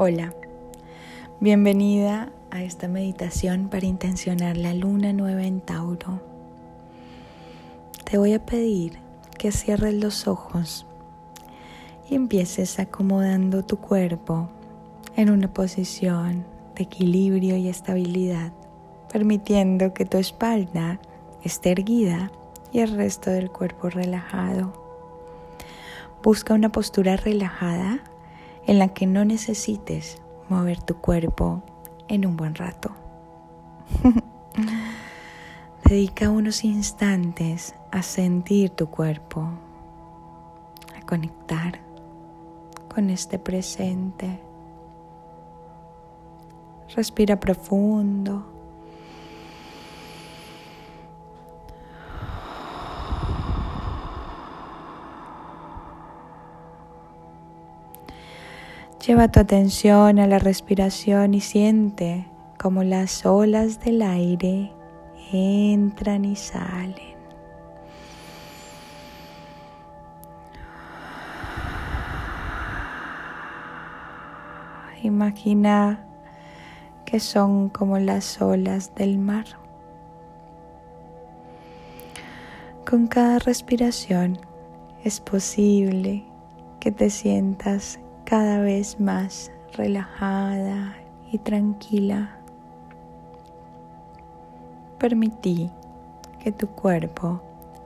Hola, bienvenida a esta meditación para intencionar la luna nueva en Tauro. Te voy a pedir que cierres los ojos y empieces acomodando tu cuerpo en una posición de equilibrio y estabilidad, permitiendo que tu espalda esté erguida y el resto del cuerpo relajado. Busca una postura relajada en la que no necesites mover tu cuerpo en un buen rato. Dedica unos instantes a sentir tu cuerpo, a conectar con este presente. Respira profundo. Lleva tu atención a la respiración y siente como las olas del aire entran y salen. Imagina que son como las olas del mar. Con cada respiración es posible que te sientas cada vez más relajada y tranquila. Permití que tu cuerpo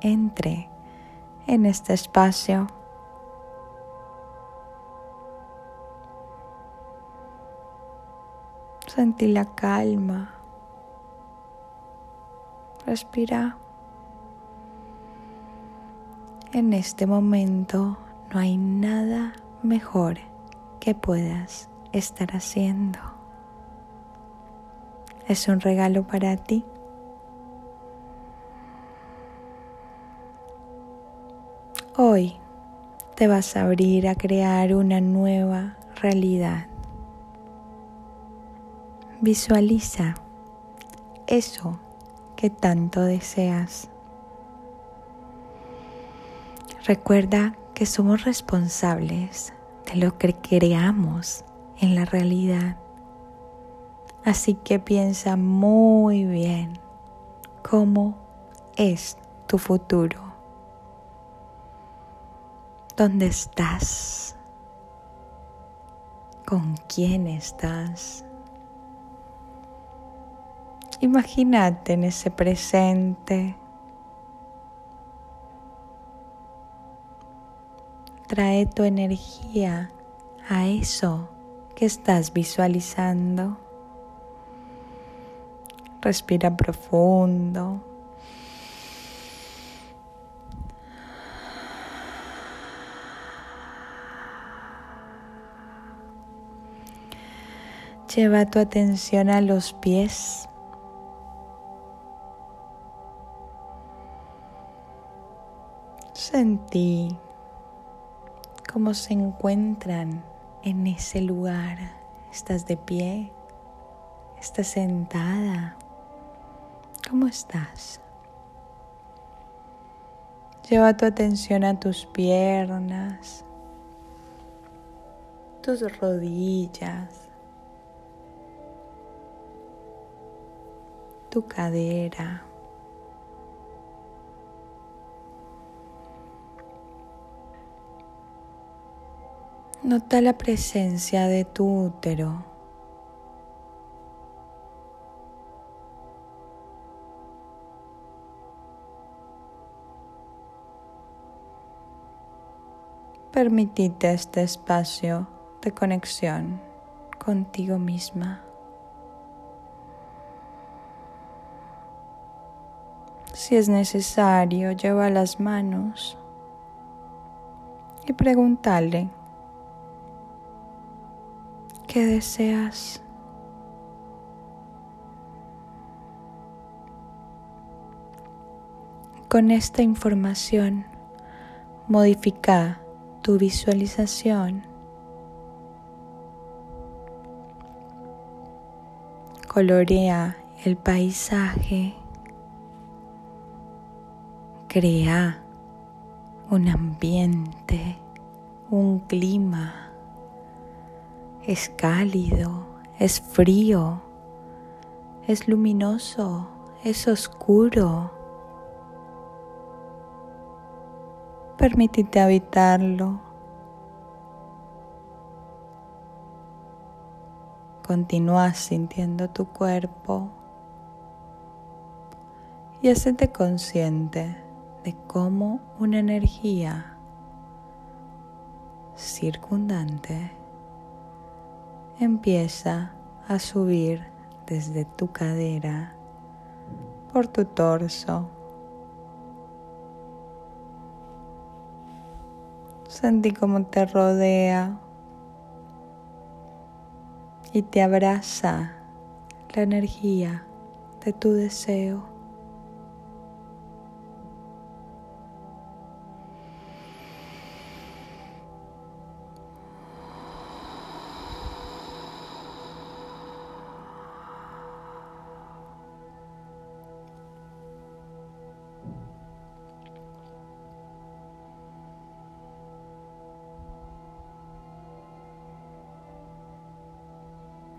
entre en este espacio. Sentí la calma. Respira. En este momento no hay nada mejor que puedas estar haciendo. Es un regalo para ti. Hoy te vas a abrir a crear una nueva realidad. Visualiza eso que tanto deseas. Recuerda que somos responsables de lo que creamos en la realidad. Así que piensa muy bien cómo es tu futuro. ¿Dónde estás? ¿Con quién estás? Imagínate en ese presente Trae tu energía a eso que estás visualizando. Respira profundo. Lleva tu atención a los pies. Sentí cómo se encuentran en ese lugar. ¿Estás de pie? ¿Estás sentada? ¿Cómo estás? Lleva tu atención a tus piernas, tus rodillas, tu cadera. Nota la presencia de tu útero. Permitite este espacio de conexión contigo misma. Si es necesario, lleva las manos y pregúntale ¿Qué deseas. Con esta información, modifica tu visualización. Colorea el paisaje. Crea un ambiente, un clima es cálido, es frío, es luminoso, es oscuro. Permítete habitarlo. Continúa sintiendo tu cuerpo y hacete consciente de cómo una energía circundante empieza a subir desde tu cadera por tu torso. Sentí cómo te rodea y te abraza la energía de tu deseo.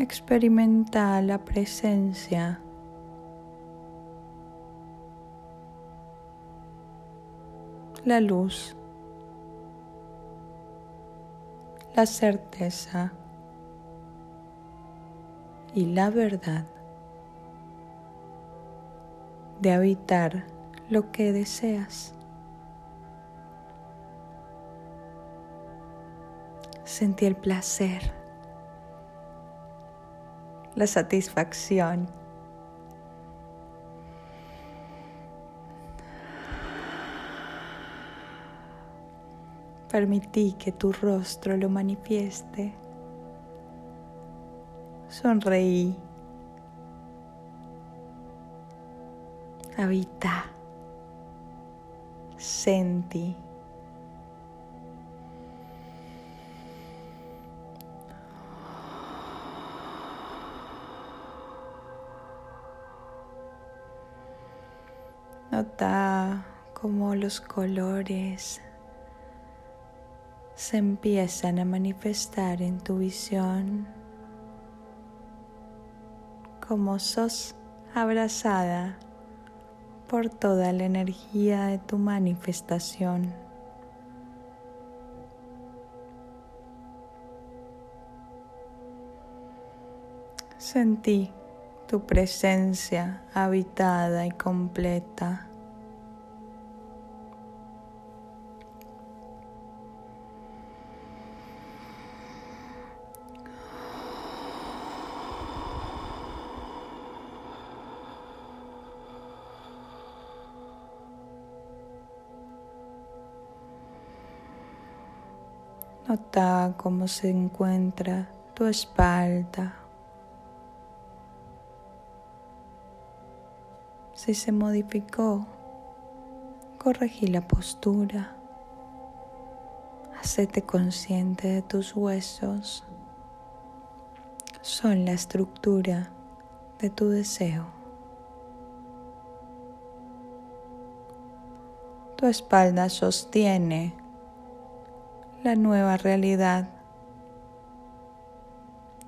Experimenta la presencia. La luz, la certeza. Y la verdad. De habitar lo que deseas. Sentí el placer la satisfacción. Permití que tu rostro lo manifieste. Sonreí. Habita. Sentí. Nota cómo los colores se empiezan a manifestar en tu visión, como sos abrazada por toda la energía de tu manifestación. Sentí tu presencia habitada y completa. Nota cómo se encuentra tu espalda, Si se modificó, corregí la postura. Hacete consciente de tus huesos. Son la estructura de tu deseo. Tu espalda sostiene la nueva realidad.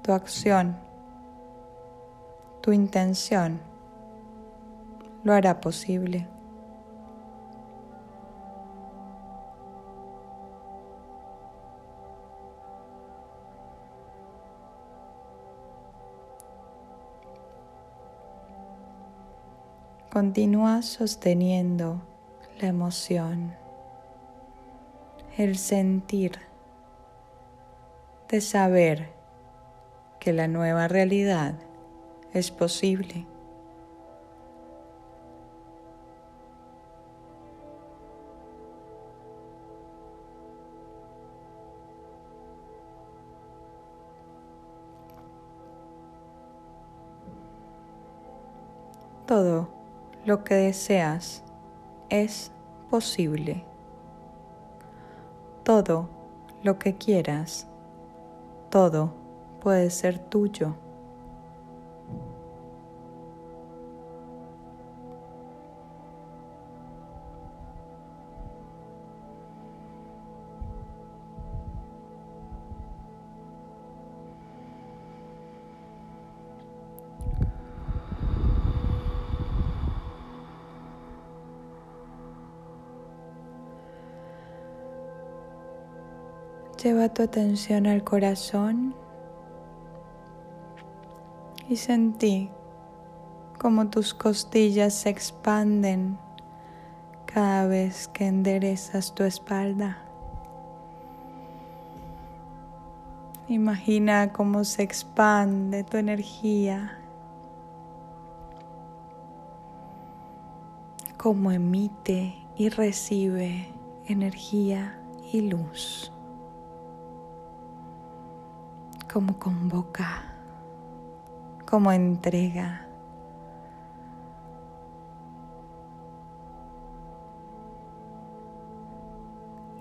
Tu acción, tu intención lo hará posible. Continúa sosteniendo la emoción, el sentir de saber que la nueva realidad es posible. todo lo que deseas es posible. Todo lo que quieras, todo puede ser tuyo. Lleva tu atención al corazón y sentí como tus costillas se expanden cada vez que enderezas tu espalda. Imagina cómo se expande tu energía, cómo emite y recibe energía y luz, cómo convoca, cómo entrega.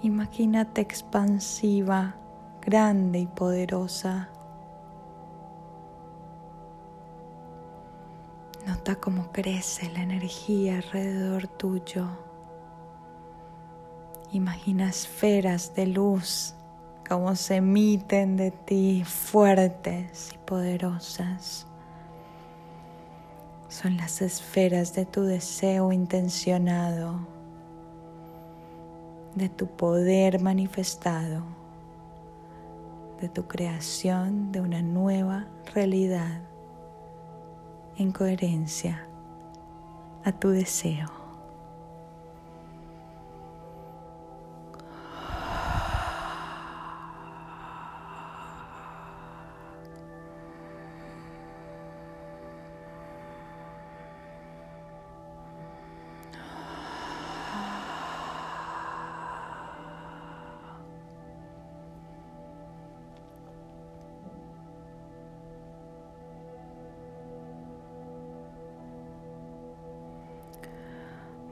Imagínate expansiva grande y poderosa. Nota cómo crece la energía alrededor tuyo. Imagina esferas de luz, como se emiten de ti fuertes y poderosas. Son las esferas de tu deseo intencionado, de tu poder manifestado de tu creación de una nueva realidad en coherencia a tu deseo.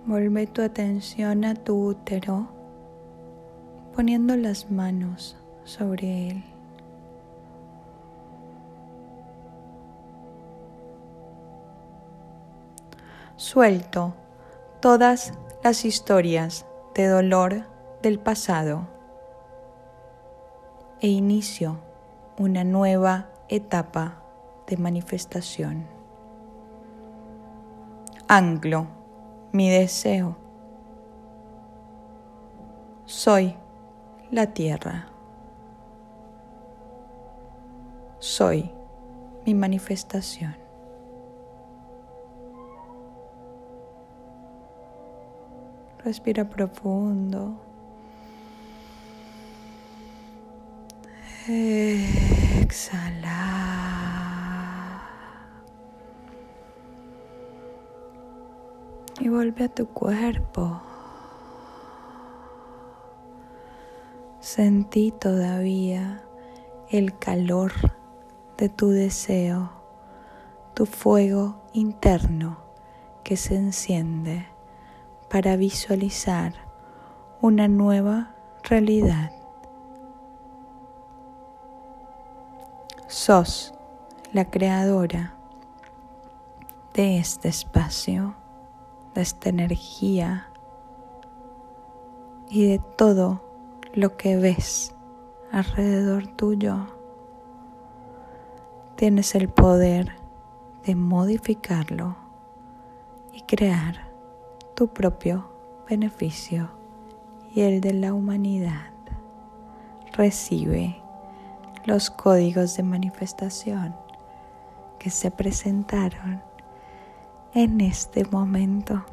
Vuelve tu atención a tu útero poniendo las manos sobre él. Suelto todas las historias de dolor del pasado e inicio una nueva etapa de manifestación. Anclo mi deseo. Soy la tierra. Soy mi manifestación. Respira profundo. Exhala. Vuelve a tu cuerpo. Sentí todavía el calor de tu deseo, tu fuego interno que se enciende para visualizar una nueva realidad. Sos la creadora de este espacio de esta energía y de todo lo que ves alrededor tuyo. Tienes el poder de modificarlo y crear tu propio beneficio y el de la humanidad. Recibe los códigos de manifestación que se presentaron en este momento.